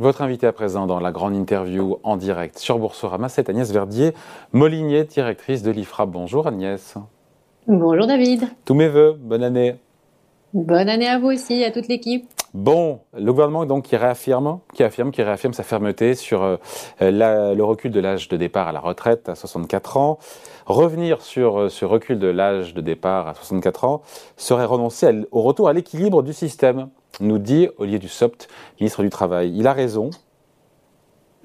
Votre invité à présent dans la grande interview en direct sur Boursorama, c'est Agnès Verdier, Molinier, directrice de l'IFRA. Bonjour Agnès. Bonjour David. Tous mes voeux, bonne année. Bonne année à vous aussi, à toute l'équipe. Bon, le gouvernement donc qui réaffirme, qui affirme, qui réaffirme sa fermeté sur euh, le recul de l'âge de départ à la retraite à 64 ans. Revenir sur euh, ce recul de l'âge de départ à 64 ans serait renoncer au retour à l'équilibre du système, nous dit Olivier Dussopt, ministre du Travail. Il a raison.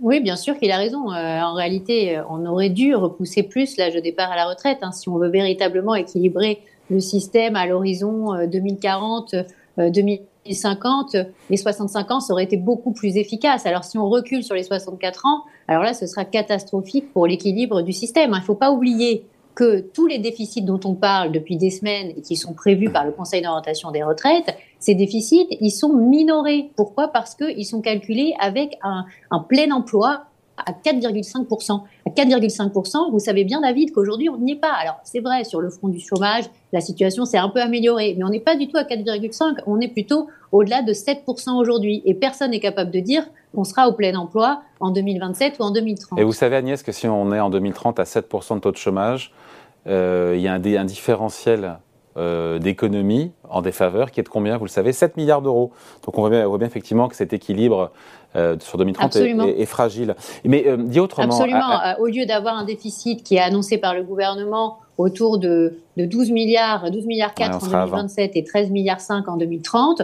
Oui, bien sûr qu'il a raison. Euh, en réalité, on aurait dû repousser plus l'âge de départ à la retraite hein, si on veut véritablement équilibrer le système à l'horizon 2040, 2050, les 65 ans, ça aurait été beaucoup plus efficace. Alors si on recule sur les 64 ans, alors là, ce sera catastrophique pour l'équilibre du système. Il ne faut pas oublier que tous les déficits dont on parle depuis des semaines et qui sont prévus par le Conseil d'orientation des retraites, ces déficits, ils sont minorés. Pourquoi? Parce qu'ils sont calculés avec un, plein emploi à 4,5%. À 4,5%, vous savez bien, David, qu'aujourd'hui, on n'y est pas. Alors, c'est vrai, sur le front du chômage, la situation s'est un peu améliorée, mais on n'est pas du tout à 4,5%, on est plutôt au-delà de 7% aujourd'hui. Et personne n'est capable de dire qu'on sera au plein emploi en 2027 ou en 2030. Et vous savez, Agnès, que si on est en 2030 à 7% de taux de chômage, euh, il y a un différentiel euh, d'économie en défaveur qui est de combien Vous le savez, 7 milliards d'euros. Donc on voit, bien, bien, effectivement que cet équilibre euh, sur 2030 est, fragile. Mais euh, dit autrement. Absolument. Au lieu d'avoir un déficit qui est annoncé par le gouvernement autour de, de 12 milliards, 12 milliards 4 en 2027 et 13 milliards 5 en 2030,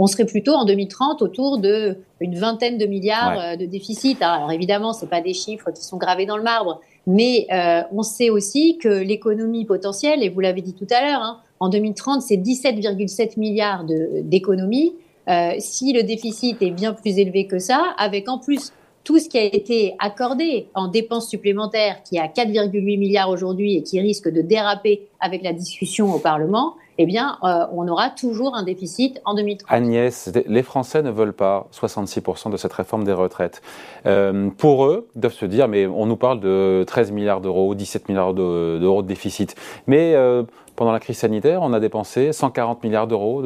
on serait plutôt en 2030 autour de une vingtaine de milliards de déficit. Alors évidemment, c'est pas des chiffres qui sont gravés dans le marbre, mais euh, on sait aussi que l'économie potentielle, et vous l'avez dit tout à l'heure, hein, en 2030, c'est 17,7 milliards d'économies. Euh, si le déficit est bien plus élevé que ça, avec en plus tout ce qui a été accordé en dépenses supplémentaires, qui est à 4,8 milliards aujourd'hui et qui risque de déraper avec la discussion au Parlement, eh bien, euh, on aura toujours un déficit en 2030. Agnès, les Français ne veulent pas 66% de cette réforme des retraites. Euh, pour eux, ils doivent se dire, mais on nous parle de 13 milliards d'euros, 17 milliards d'euros de, déficit. Mais euh, pendant la crise sanitaire, on a dépensé 140 milliards d'euros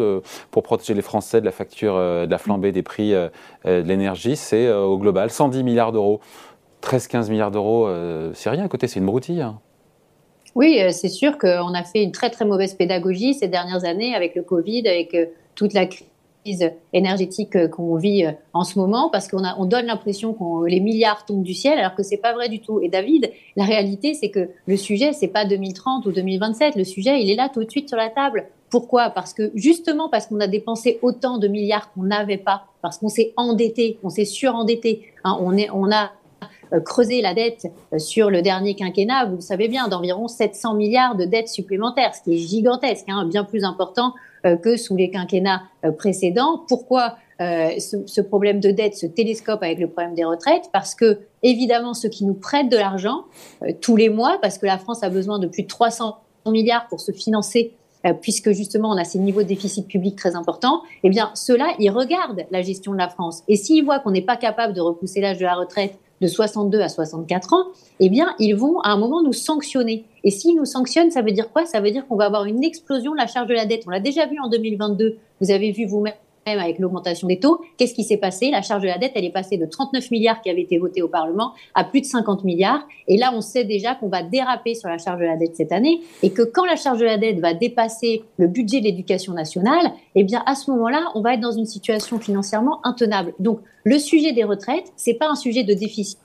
pour protéger les Français de la facture, de la flambée des prix de l'énergie. C'est au global 110 milliards d'euros. 13-15 milliards d'euros, c'est rien à côté, c'est une broutille. Hein. Oui, euh, c'est sûr qu'on a fait une très très mauvaise pédagogie ces dernières années avec le Covid, avec euh, toute la crise énergétique euh, qu'on vit en ce moment, parce qu'on on donne l'impression que les milliards tombent du ciel, alors que c'est pas vrai du tout. Et David, la réalité, c'est que le sujet, c'est pas 2030 ou 2027. Le sujet, il est là tout de suite sur la table. Pourquoi? Parce que justement parce qu'on a dépensé autant de milliards qu'on n'avait pas, parce qu'on s'est endetté, on s'est surendetté. Hein, on, est, on a creuser la dette euh, sur le dernier quinquennat, vous le savez bien, d'environ 700 milliards de dettes supplémentaires, ce qui est gigantesque, hein, bien plus important euh, que sous les quinquennats précédents. Pourquoi ce, problème de dette se télescope avec le problème des retraites? Parce que, évidemment, ceux qui nous prêtent de l'argent tous les mois, parce que la France a besoin de plus de 300 milliards pour se financer puisque justement on a ces niveaux de déficit public très importants, eh bien ceux-là, ils regardent la gestion de la France. Et s'ils voient qu'on n'est pas capable de repousser l'âge de la retraite de 62 à 64 ans, eh bien, ils vont à un moment nous sanctionner. Et s'ils nous sanctionnent, ça veut dire quoi? Ça veut dire qu'on va avoir une explosion de la charge de la dette. On l'a déjà vu en 2022. Vous avez vu vous-même avec l'augmentation des taux. Qu'est-ce qui s'est passé? La charge de la dette, elle est passée de 39 milliards qui avaient été votés au Parlement à plus de 50 milliards. Et là, on sait déjà qu'on va déraper sur la charge de la dette cette année et que quand la charge de la dette va dépasser le budget de l'éducation nationale, eh bien, à ce moment-là, on va être dans une situation financièrement intenable. Donc, le sujet des retraites, c'est pas un sujet de déficit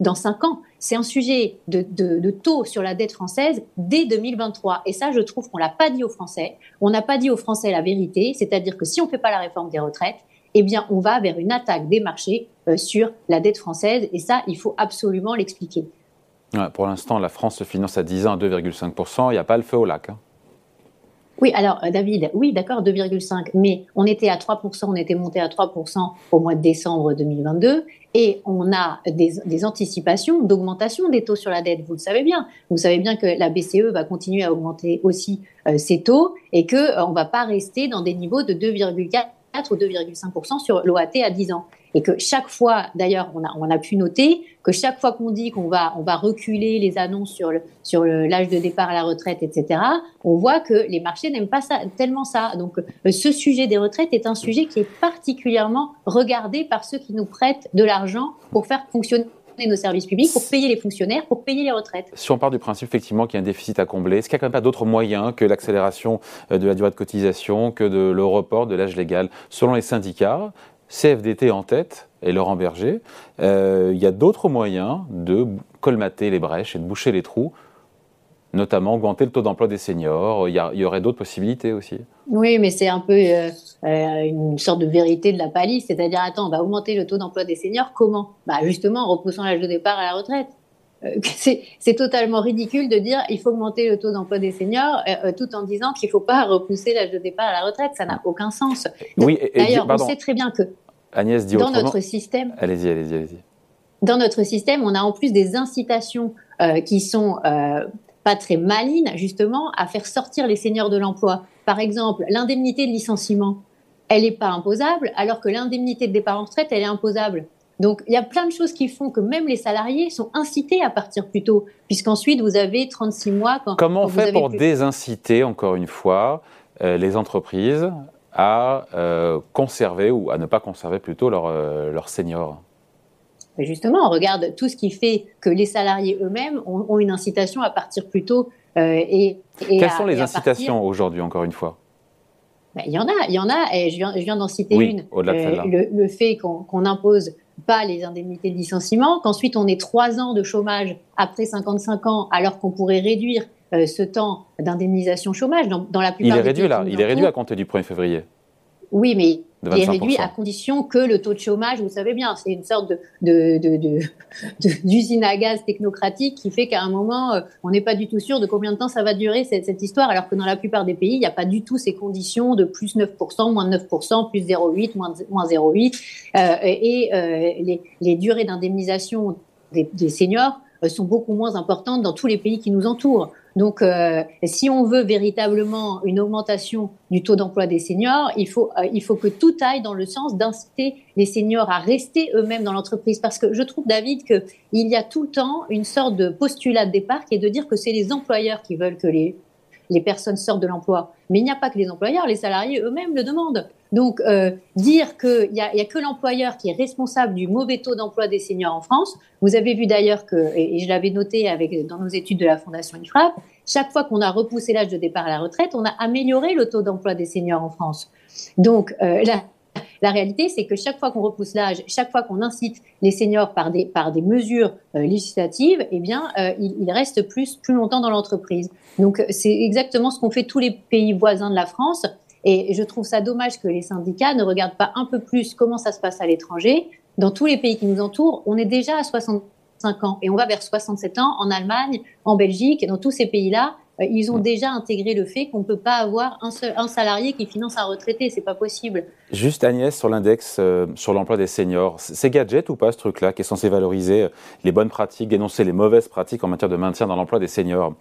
dans cinq ans. C'est un sujet de, taux sur la dette française dès 2023. Et ça, je trouve qu'on l'a pas dit aux Français. On n'a pas dit aux Français la vérité, c'est-à-dire que si on ne fait pas la réforme des retraites, eh bien, on va vers une attaque des marchés euh, sur la dette française. Et ça, il faut absolument l'expliquer. pour l'instant, la France se finance à 10 ans à 2,5%. Il n'y a pas le feu au lac. Hein. Oui, alors euh, David, oui, d'accord, 2,5, mais on était à 3%, on était monté à 3% au mois de décembre 2022, et on a des, anticipations d'augmentation des taux sur la dette, vous le savez bien. Vous savez bien que la BCE va continuer à augmenter aussi euh, ses taux, et qu'on euh, ne va pas rester dans des niveaux de 2,4 ou 2,5% sur l'OAT à 10 ans. Et que chaque fois, d'ailleurs, on a, pu noter que chaque fois qu'on dit qu'on va, on va reculer les annonces sur l'âge de départ à la retraite, etc., on voit que les marchés n'aiment pas ça, tellement ça. Donc, euh, ce sujet des retraites est un sujet qui est particulièrement regardé par ceux qui nous prêtent de l'argent pour faire fonctionner nos services publics, pour payer les fonctionnaires, pour payer les retraites. Si on part du principe effectivement qu'il y a un déficit à combler, est-ce qu'il n'y a quand même pas d'autres moyens que l'accélération euh, de la durée de cotisation, que le report de l'âge légal Selon les syndicats, CFDT en tête et Laurent Berger, euh, il y a d'autres moyens de colmater les brèches et de boucher les trous notamment augmenter le taux d'emploi des seniors. Il y, aurait d'autres possibilités aussi. Oui, mais c'est un peu euh, euh, une sorte de vérité de la palisse, c'est-à-dire, attends, on va augmenter le taux d'emploi des seniors, comment? Bah, Justement, en repoussant l'âge de départ à la retraite. Euh, c'est totalement ridicule de dire il faut augmenter le taux d'emploi des seniors tout en disant qu'il ne faut pas repousser l'âge de départ à la retraite. Ça n'a aucun sens. Oui, D'ailleurs, on sait très bien que Agnès dit dans notre système, allez-y, allez-y, allez-y. Dans notre système, on a en plus des incitations qui sont pas très maline, justement, à faire sortir les seniors de l'emploi. Par exemple, l'indemnité de licenciement, elle n'est pas imposable, alors que l'indemnité de départ en retraite, elle est imposable. Donc, il y a plein de choses qui font que même les salariés sont incités à partir plus tôt, puisqu'ensuite, vous avez 36 mois. Quand, Comment on fait pour désinciter, encore une fois, euh, les entreprises à euh, conserver ou à ne pas conserver plutôt leurs euh, seniors justement, on regarde tout ce qui fait que les salariés eux-mêmes ont, une incitation à partir plus tôt. Et, Quelles sont les incitations aujourd'hui, encore une fois? Ben, Il y en a, il y en a, et je viens, d'en citer une. Euh, le, le, fait qu'on n'impose pas les indemnités de licenciement, qu'ensuite on ait trois ans de chômage après 55 ans, alors qu'on pourrait réduire euh, ce temps d'indemnisation chômage. Dans, la plupart Il est réduit là, il est réduit à compter du 1er février. Oui, mais il est réduit à condition que le taux de chômage, vous savez bien, c'est une sorte de, d'usine à gaz technocratique qui fait qu'à un moment, euh, on n'est pas du tout sûr de combien de temps ça va durer cette, histoire, alors que dans la plupart des pays, il n'y a pas du tout ces conditions de plus 9%, moins 9%, plus 0,8, moins, 0,8. Euh, et euh, les, durées d'indemnisation des seniors sont beaucoup moins importantes dans tous les pays qui nous entourent. Donc, euh, si on veut véritablement une augmentation du taux d'emploi des seniors, il faut, euh, il faut que tout aille dans le sens d'inciter les seniors à rester eux-mêmes dans l'entreprise. Parce que je trouve, David, qu'il y a tout le temps une sorte de postulat de départ qui est de dire que c'est les employeurs qui veulent que les, les personnes sortent de l'emploi. Mais il n'y a pas que les employeurs, les salariés eux-mêmes le demandent. Donc, euh, dire qu'il n'y a, que l'employeur qui est responsable du mauvais taux d'emploi des seniors en France, vous avez vu d'ailleurs que, et, je l'avais noté avec, dans nos études de la Fondation IFRAP, chaque fois qu'on a repoussé l'âge de départ à la retraite, on a amélioré le taux d'emploi des seniors en France. Donc, euh, la, la réalité, c'est que chaque fois qu'on repousse l'âge, chaque fois qu'on incite les seniors par des, par des mesures euh, législatives, eh bien, ils, ils, restent plus, plus longtemps dans l'entreprise. Donc, c'est exactement ce qu'ont fait tous les pays voisins de la France. Et je trouve ça dommage que les syndicats ne regardent pas un peu plus comment ça se passe à l'étranger. Dans tous les pays qui nous entourent, on est déjà à 65 ans et on va vers 67 ans en Allemagne, en Belgique, dans tous ces pays-là. Euh, ils ont déjà intégré le fait qu'on ne peut pas avoir un, seul, un salarié qui finance un retraité. C'est pas possible. Juste Agnès, sur l'index euh, sur l'emploi des seniors, c'est gadget ou pas ce truc-là qui est censé valoriser euh, les bonnes pratiques, dénoncer les mauvaises pratiques en matière de maintien dans l'emploi des seniors?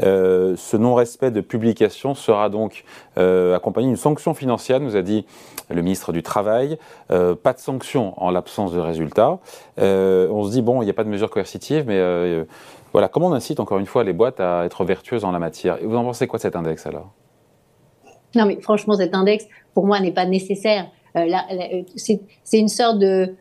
Ce non-respect de publication sera donc accompagné d'une sanction financière, nous a dit le ministre du Travail. pas de sanction en l'absence de résultats. on se dit, bon, il n'y a pas de mesure coercitive, mais voilà, comment on incite encore une fois les boîtes à être vertueuses en la matière? Et vous en pensez quoi cet index alors? Non, mais franchement, cet index, pour moi, n'est pas nécessaire. Euh, euh, c'est une sorte de,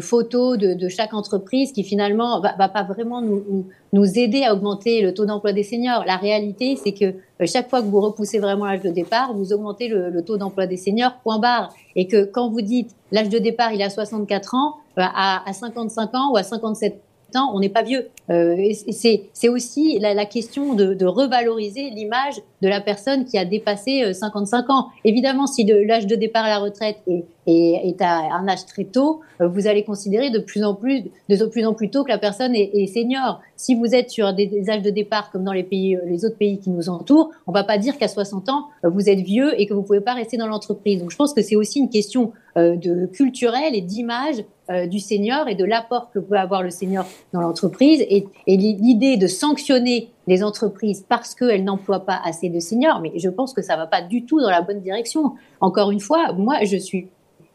photo de, chaque entreprise qui finalement va, va pas vraiment nous, aider à augmenter le taux d'emploi des seniors. La réalité, c'est que euh, chaque fois que vous repoussez vraiment l'âge de départ, vous augmentez le, taux d'emploi des seniors, point barre. Et que quand vous dites l'âge de départ, il à 64 ans, à, à 55 ans ou à 57 on n'est pas vieux. Euh, c'est aussi la, question de, revaloriser l'image de la personne qui a dépassé 55 euh, ans. Évidemment, si l'âge de départ à la retraite est, est, à un âge très tôt, euh, vous allez considérer de plus en plus, de plus en plus tôt que la personne est, senior. Si vous êtes sur des, âges de départ comme dans les pays, les autres pays qui nous entourent, on va pas dire qu'à 60 ans vous êtes vieux et que vous pouvez pas rester dans l'entreprise. Donc, je pense que c'est aussi une question de culturelle et d'image euh, du senior et de l'apport que peut avoir le senior dans l'entreprise. Et, l'idée de sanctionner les entreprises parce qu'elles n'emploient pas assez de seniors, mais je pense que ça va pas du tout dans la bonne direction. Encore une fois, moi, je suis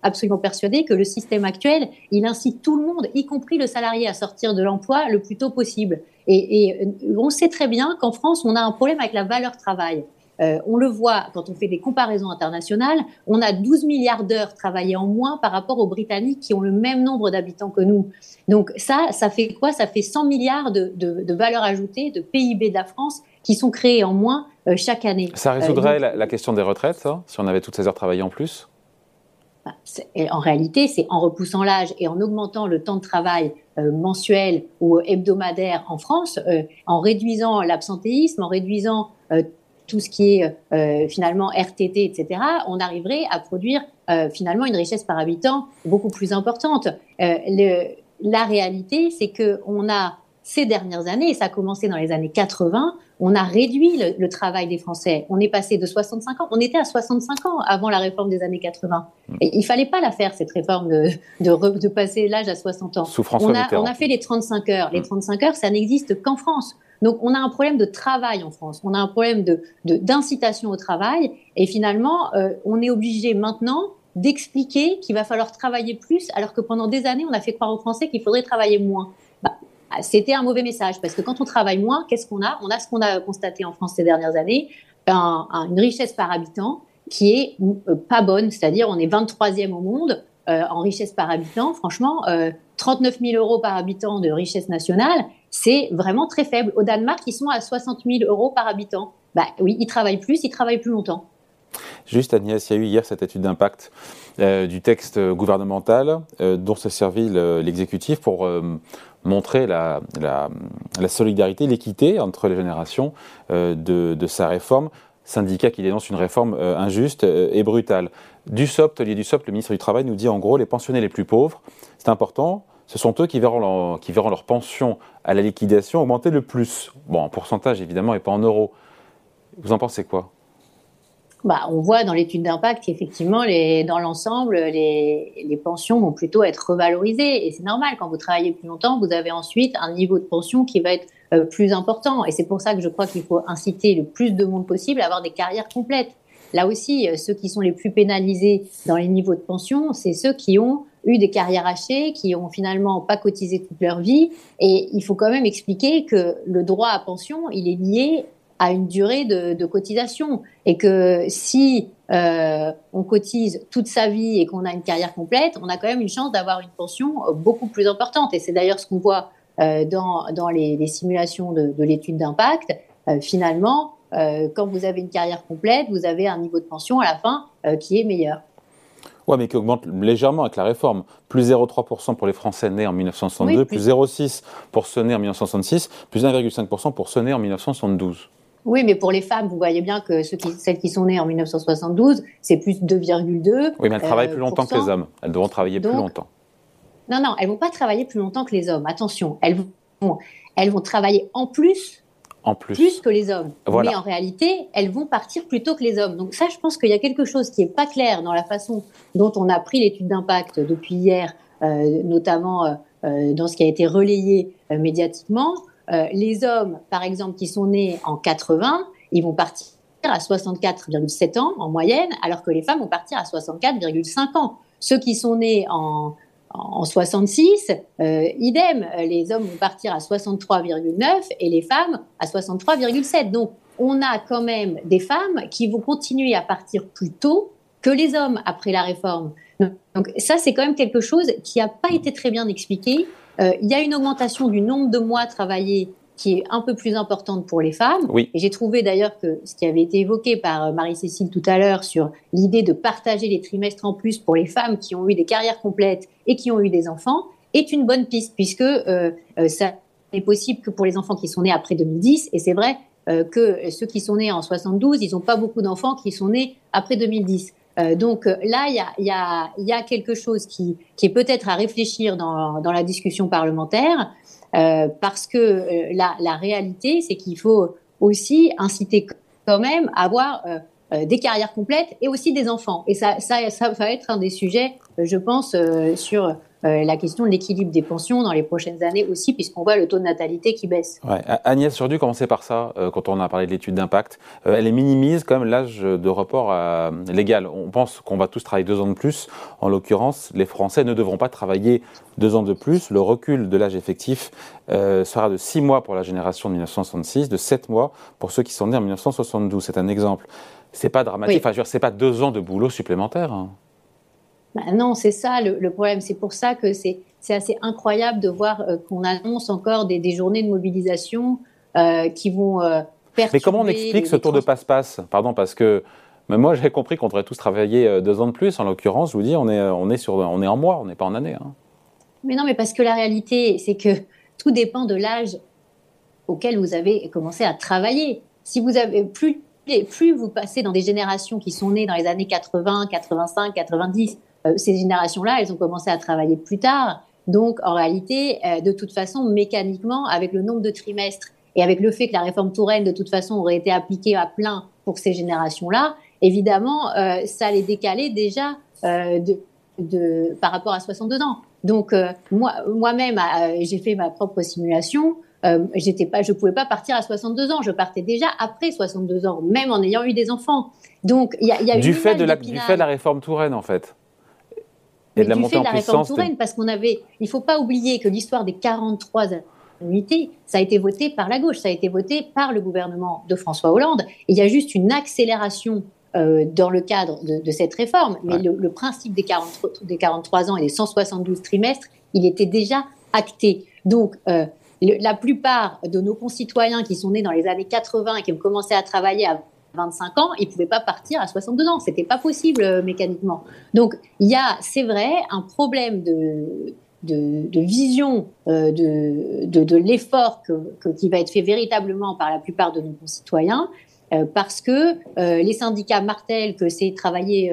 absolument persuadée que le système actuel, il incite tout le monde, y compris le salarié, à sortir de l'emploi le plus tôt possible. Et, et on sait très bien qu'en France, on a un problème avec la valeur travail. Euh, on le voit quand on fait des comparaisons internationales, on a 12 milliards d'heures travaillées en moins par rapport aux Britanniques qui ont le même nombre d'habitants que nous. Donc ça, ça fait quoi? Ça fait 100 milliards de, de, de valeur ajoutée, de PIB de la France qui sont créés en moins euh, chaque année. Ça résoudrait euh, la, question des retraites, ça, si on avait toutes ces heures travaillées en plus? Bah, en réalité, c'est en repoussant l'âge et en augmentant le temps de travail mensuel ou hebdomadaire en France, en réduisant l'absentéisme, en réduisant tout ce qui est euh, finalement RTT, etc., on arriverait à produire euh, finalement une richesse par habitant beaucoup plus importante. Euh, le, la réalité, c'est que on a ces dernières années, et ça a commencé dans les années 80, on a réduit le, travail des Français. On est passé de 65 ans, on était à 65 ans avant la réforme des années 80. Mm. Et il fallait pas la faire, cette réforme de, de, de passer l'âge à 60 ans. Sous on, a, on a fait les 35 heures. Les 35 mm. heures, ça n'existe qu'en France. Donc, on a un problème de travail en France. On a un problème de d'incitation au travail. Et finalement, euh, on est obligé maintenant d'expliquer qu'il va falloir travailler plus, alors que pendant des années, on a fait croire aux Français qu'il faudrait travailler moins. Bah, c'était un mauvais message parce que quand on travaille moins, qu'est-ce qu'on a? On a ce qu'on a constaté en France ces dernières années, une richesse par habitant qui est euh, pas bonne, c'est-à-dire on est 23e au monde euh, en richesse par habitant. Franchement, 39 000 euros par habitant de richesse nationale, c'est vraiment très faible. Au Danemark, ils sont à 60 000 euros par habitant. Bah oui, ils travaillent plus, ils travaillent plus longtemps. Juste Agnès, il y a eu hier cette étude d'impact euh, du texte gouvernemental euh, dont s'est servi l'exécutif pour euh, montrer la, solidarité, l'équité entre les générations de, sa réforme. Syndicat qui dénonce une réforme injuste et brutale. Dussopt, Olivier Dussopt, le ministre du Travail, nous dit en gros les pensionnés les plus pauvres, c'est important, ce sont eux qui verront, leur, pension à la liquidation augmenter le plus. Bon, en pourcentage évidemment et pas en euros. Vous en pensez quoi? Bah, on voit dans l'étude d'impact qu'effectivement, dans l'ensemble, les, les, pensions vont plutôt être revalorisées. Et c'est normal, quand vous travaillez plus longtemps, vous avez ensuite un niveau de pension qui va être euh, plus important. Et c'est pour ça que je crois qu'il faut inciter le plus de monde possible à avoir des carrières complètes. Là aussi, euh, ceux qui sont les plus pénalisés dans les niveaux de pension, c'est ceux qui ont eu des carrières hachées, qui ont finalement pas cotisé toute leur vie. Et il faut quand même expliquer que le droit à pension, il est lié à une durée de, cotisation. Et que si euh, on cotise toute sa vie et qu'on a une carrière complète, on a quand même une chance d'avoir une pension beaucoup plus importante. Et c'est d'ailleurs ce qu'on voit euh, dans, dans les, simulations de, l'étude d'impact. Euh, finalement, quand vous avez une carrière complète, vous avez un niveau de pension à la fin qui est meilleur. Oui, mais qui augmente légèrement avec la réforme. Plus 0,3% pour les Français nés en 1962, plus, plus 0,6% pour ceux nés en 1966, plus 1,5% pour ceux nés en 1972. Oui, mais pour les femmes, vous voyez bien que ceux qui, celles qui sont nées en 1972, c'est plus 2,2. Oui, mais elles travaillent plus longtemps que les hommes. Elles devront travailler plus longtemps. Non, non, elles vont pas travailler plus longtemps que les hommes. Attention, elles vont, elles vont travailler en plus en plus. plus que les hommes. Mais en réalité, elles vont partir plus tôt que les hommes. Donc ça, je pense qu'il y a quelque chose qui est pas clair dans la façon dont on a pris l'étude d'impact depuis hier, euh, notamment euh, euh, dans ce qui a été relayé médiatiquement. les hommes, par exemple, qui sont nés en 80, ils vont partir à 64,7 ans en moyenne, alors que les femmes vont partir à 64,5 ans. Ceux qui sont nés en en 66, euh, idem, les hommes vont partir à 63,9 et les femmes à 63,7. Donc, on a quand même des femmes qui vont continuer à partir plus tôt que les hommes après la réforme. Donc, ça, c'est quand même quelque chose qui n'a pas été très bien expliqué. Euh, il y a une augmentation du nombre de mois travaillés qui est un peu plus importante pour les femmes. Oui. Et j'ai trouvé d'ailleurs que ce qui avait été évoqué par euh, Marie-Cécile tout à l'heure sur l'idée de partager les trimestres en plus pour les femmes qui ont eu des carrières complètes et qui ont eu des enfants est une bonne piste puisque euh, euh ça n'est possible que pour les enfants qui sont nés après 2010 et c'est vrai euh, que ceux qui sont nés en 72, ils n'ont pas beaucoup d'enfants qui sont nés après 2010. Euh, donc là, il y a, y, a, y a, quelque chose qui, qui est peut-être à réfléchir dans, dans la discussion parlementaire. Euh, parce que euh, la, la, réalité, c'est qu'il faut aussi inciter quand même à avoir euh, des carrières complètes et aussi des enfants. Et ça, ça, va être un des sujets je pense, sur euh, la question de l'équilibre des pensions dans les prochaines années aussi, puisqu'on voit le taux de natalité qui baisse. Agnès, j'aurais dû commencer par ça, euh, quand on a parlé de l'étude d'impact. Euh, elle minimise quand même l'âge de report légal. On pense qu'on va tous travailler deux ans de plus. En l'occurrence, les Français ne devront pas travailler deux ans de plus. Le recul de l'âge effectif sera de six mois pour la génération de 1966, de sept mois pour ceux qui sont nés en 1972. C'est un exemple. C'est pas dramatique. Enfin, c'est pas deux ans de boulot supplémentaire. Hein. Bah non, c'est ça le, problème. C'est pour ça que c'est assez incroyable de voir euh, qu'on annonce encore des, journées de mobilisation euh, qui vont euh, Mais comment on explique ce tour de passe-passe? Pardon, parce que moi j'ai compris qu'on devrait tous travailler deux ans de plus. En l'occurrence, je vous dis, on est, on est, sur, on est en mois, on n'est pas en année. Hein. Mais non, mais parce que la réalité, c'est que tout dépend de l'âge auquel vous avez commencé à travailler. Si vous avez plus, plus vous passez dans des générations qui sont nées dans les années 80, 85, 90, euh, ces générations-là, elles ont commencé à travailler plus tard. Donc, en réalité, euh, de toute façon, mécaniquement, avec le nombre de trimestres et avec le fait que la réforme Touraine, de toute façon, aurait été appliquée à plein pour ces générations-là, évidemment, euh, ça les décalait déjà de, par rapport à 62 ans. Donc, moi, moi-même, j'ai fait ma propre simulation. J'étais pas, je pouvais pas partir à 62 ans. Je partais déjà après 62 ans, même en ayant eu des enfants. Donc, il y a, y a du fait de la, du fait de la réforme Touraine, en fait et de la montée en la réforme Touraine, parce qu'on avait, il faut pas oublier que l'histoire des 43 annuités, ça a été voté par la gauche, ça a été voté par le gouvernement de François Hollande. il y a juste une accélération euh, dans le cadre de, cette réforme, mais le, principe des, 43, des 43 ans et des 172 trimestres, il était déjà acté. Donc, euh, la plupart de nos concitoyens qui sont nés dans les années 80 et qui ont commencé à travailler à 25 ans, ils ne pouvaient pas partir à 62 ans. C'était pas possible euh, mécaniquement. Donc, il y a, c'est vrai, un problème de, de, vision euh, de, de, l'effort qui va être fait véritablement par la plupart de nos concitoyens, euh, parce que les syndicats martèlent que c'est travailler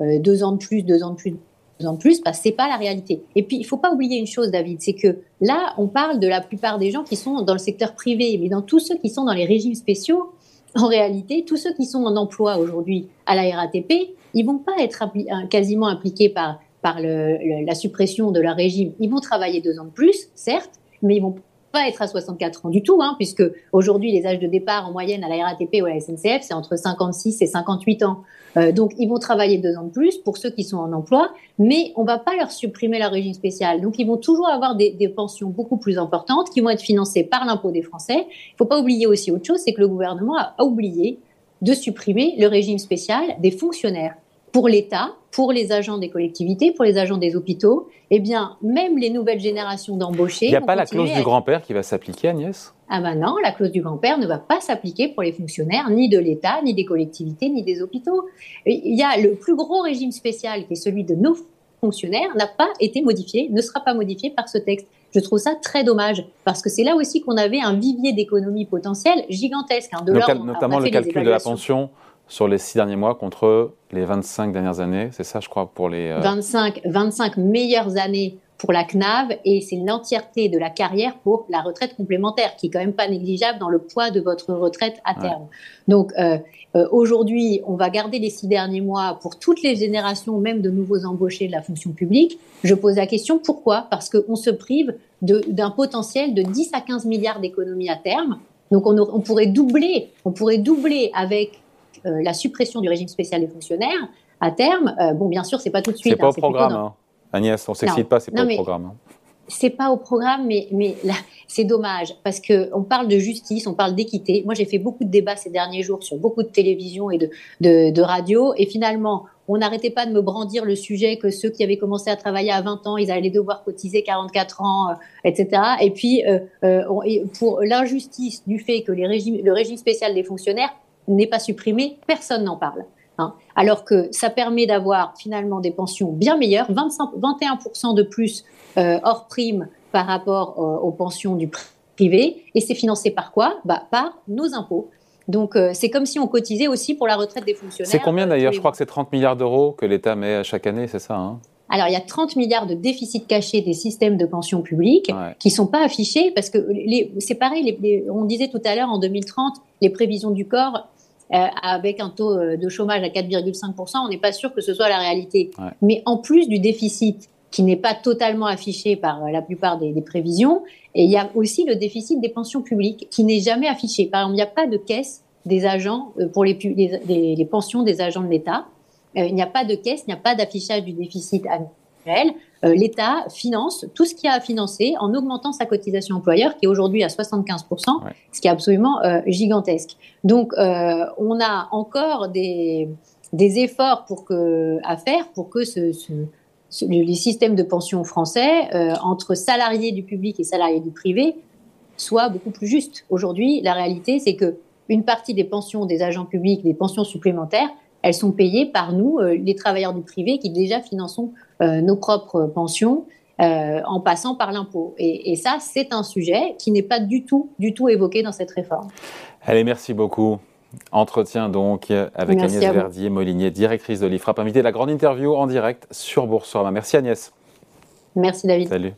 deux ans de plus, deux ans de plus, de plus, bah, c'est pas la réalité. Et puis, il faut pas oublier une chose, David, c'est que là, on parle de la plupart des gens qui sont dans le secteur privé, mais dans tous ceux qui sont dans les régimes spéciaux, en réalité, tous ceux qui sont en emploi aujourd'hui à la RATP, ils vont pas être euh, quasiment impliqués par, par la suppression de leur régime. Ils vont travailler deux ans de plus, certes, mais ils vont pas être à 64 ans du tout, hein, puisque aujourd'hui les âges de départ en moyenne à la RATP ou à la SNCF, c'est entre 56 et 58 ans. Euh, donc ils vont travailler deux ans de plus pour ceux qui sont en emploi, mais on va pas leur supprimer leur régime spécial. Donc ils vont toujours avoir des pensions beaucoup plus importantes qui vont être financées par l'impôt des Français. Il faut pas oublier aussi autre chose, c'est que le gouvernement a oublié de supprimer le régime spécial des fonctionnaires pour l'État, pour les agents des collectivités, pour les agents des hôpitaux, eh bien, même les nouvelles générations d'embauchés. Il n'y a pas la clause du grand-père qui va s'appliquer, Agnès? Ah ben non, la clause du grand-père ne va pas s'appliquer pour les fonctionnaires, ni de l'État, ni des collectivités, ni des hôpitaux. Il y a le plus gros régime spécial, qui est celui de nos fonctionnaires, n'a pas été modifié, ne sera pas modifié par ce texte. Je trouve ça très dommage, parce que c'est là aussi qu'on avait un vivier d'économie potentielle gigantesque. Hein. De notamment le calcul de la pension sur les six derniers mois contre les 25 dernières années. C'est ça, je crois, pour les... 25, euh, 25 meilleures années pour la CNAV et c'est l'entièreté de la carrière pour la retraite complémentaire, qui est quand même pas négligeable dans le poids de votre retraite à terme. Donc euh, euh, aujourd'hui, on va garder les six derniers mois pour toutes les générations, même de nouveaux embauchés de la fonction publique. Je pose la question pourquoi? Parce qu'on se prive d'un potentiel de 10 à 15 milliards d'économies à terme. Donc on, on pourrait doubler, on pourrait doubler avec la suppression du régime spécial des fonctionnaires à terme. Euh, bon, bien sûr, c'est pas tout de suite. C'est pas hein, au programme, hein. Agnès. On s'excite pas, c'est pas au programme. Hein. C'est pas au programme, mais, mais c'est dommage parce que on parle de justice, on parle d'équité. Moi, j'ai fait beaucoup de débats ces derniers jours sur beaucoup de télévision et de, de, radio, et finalement, on n'arrêtait pas de me brandir le sujet que ceux qui avaient commencé à travailler à 20 ans, ils allaient devoir cotiser 44 ans, euh, etc. Et puis, pour l'injustice du fait que les régimes, le régime spécial des fonctionnaires n'est pas supprimé, personne n'en parle. Hein. Alors que ça permet d'avoir finalement des pensions bien meilleures, 25, 21% de plus euh, hors prime par rapport euh, aux pensions du privé. Et c'est financé par quoi? Bah, Par nos impôts. Donc euh, c'est comme si on cotisait aussi pour la retraite des fonctionnaires. C'est combien d'ailleurs? Je crois que c'est 30 milliards d'euros que l'État met chaque année, c'est ça hein? Alors, il y a 30 milliards de déficits cachés des systèmes de pension publique qui sont pas affichés parce que c'est pareil, on disait tout à l'heure en 2030, les prévisions du corps avec un taux de chômage à 4,5%, on n'est pas sûr que ce soit la réalité. Mais en plus du déficit qui n'est pas totalement affiché par la plupart des, prévisions, et il y a aussi le déficit des pensions publiques qui n'est jamais affiché. Par exemple, il n'y a pas de caisse des agents pour les, les pensions des agents de l'État. il n'y a pas de caisse, il n'y a pas d'affichage du déficit annuel. Euh, l'État finance tout ce qu'il a à financer en augmentant sa cotisation employeur, qui est aujourd'hui à 75%, ce qui est absolument euh, gigantesque. Donc, euh, on a encore des, des efforts pour que, à faire pour que ce, les systèmes de pension français, entre salariés du public et salariés du privé, soient beaucoup plus justes. Aujourd'hui, la réalité, c'est que une partie des pensions des agents publics, des pensions supplémentaires, elles sont payées par nous, les travailleurs du privé, qui déjà finançons euh, nos propres pensions euh, en passant par l'impôt. Et, ça, c'est un sujet qui n'est pas du tout, du tout évoqué dans cette réforme. Allez, merci beaucoup. Entretien donc avec Agnès Verdier-Molinier, directrice de l'IFRAP, invitée de la grande interview en direct sur Boursorama. Merci Agnès. Merci David. Salut.